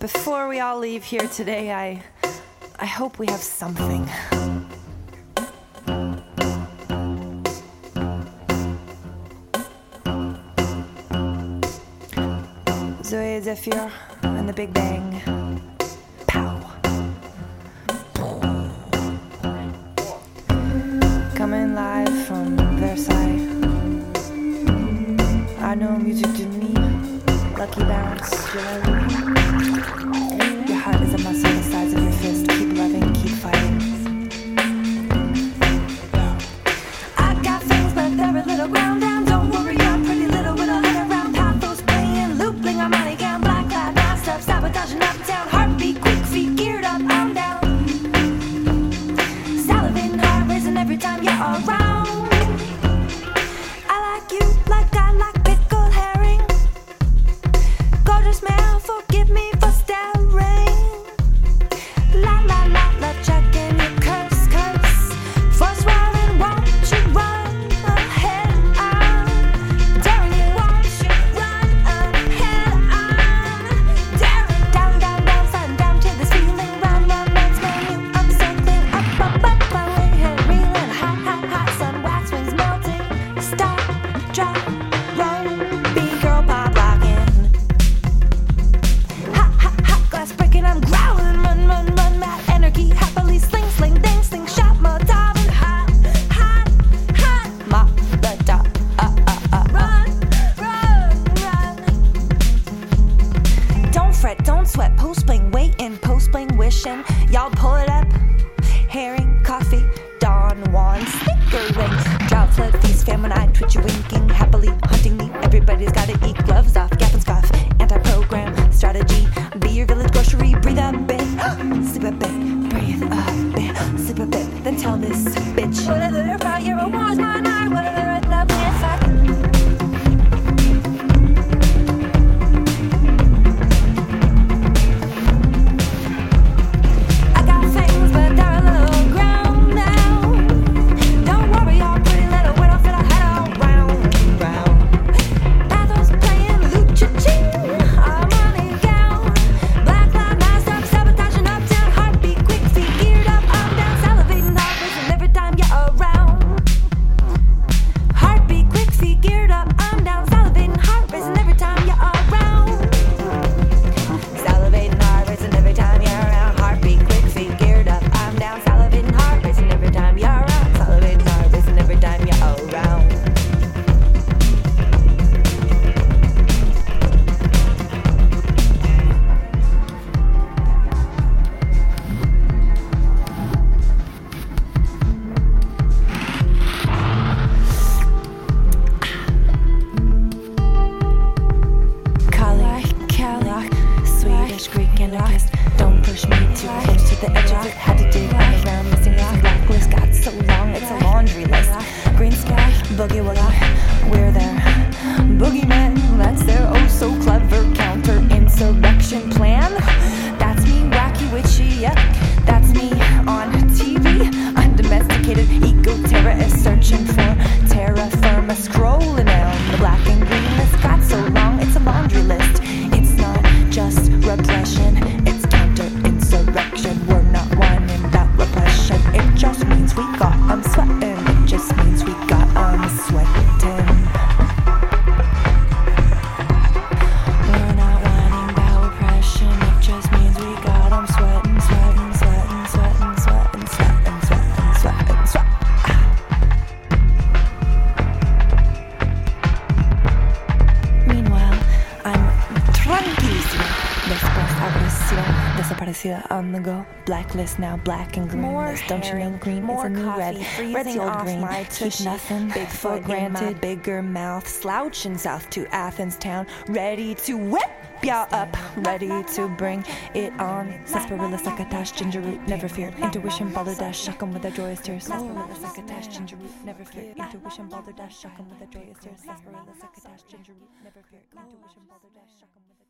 Before we all leave here today, I I hope we have something. Zoé Zephyr and the Big Bang. Pow. Coming live from Versailles. know Music to me. Lucky Bounce wand, snickering. Drought, flood, feast, famine, I twitch, winking, happily hunting me. Everybody's gotta eat gloves off. lost. Don't push me too close to the edge of it. Had to dig around, missing this blacklist. Got so long, it's a laundry list. Green sky, boogie woogie, we're there. Boogeyman, that's their oh so clever counter insurrection plan. Alexia on the go. Blacklist now, black and green. More list. Don't herring, you know green more is a new coffee, red? Red's the old green. My Keep nothing big for granted. bigger mouth, slouching south to Athens town, ready to whip y'all up, ready to bring it on. Sarsaparilla, succotash, ginger root, never fear. Intuition, balderdash, shock 'em with a joyous tear. Sarsaparilla, succotash, ginger root, never fear. Intuition, balderdash, shock 'em with a joyous tear. Sarsaparilla, succotash, ginger root, never fear. Intuition, balderdash, shock 'em with a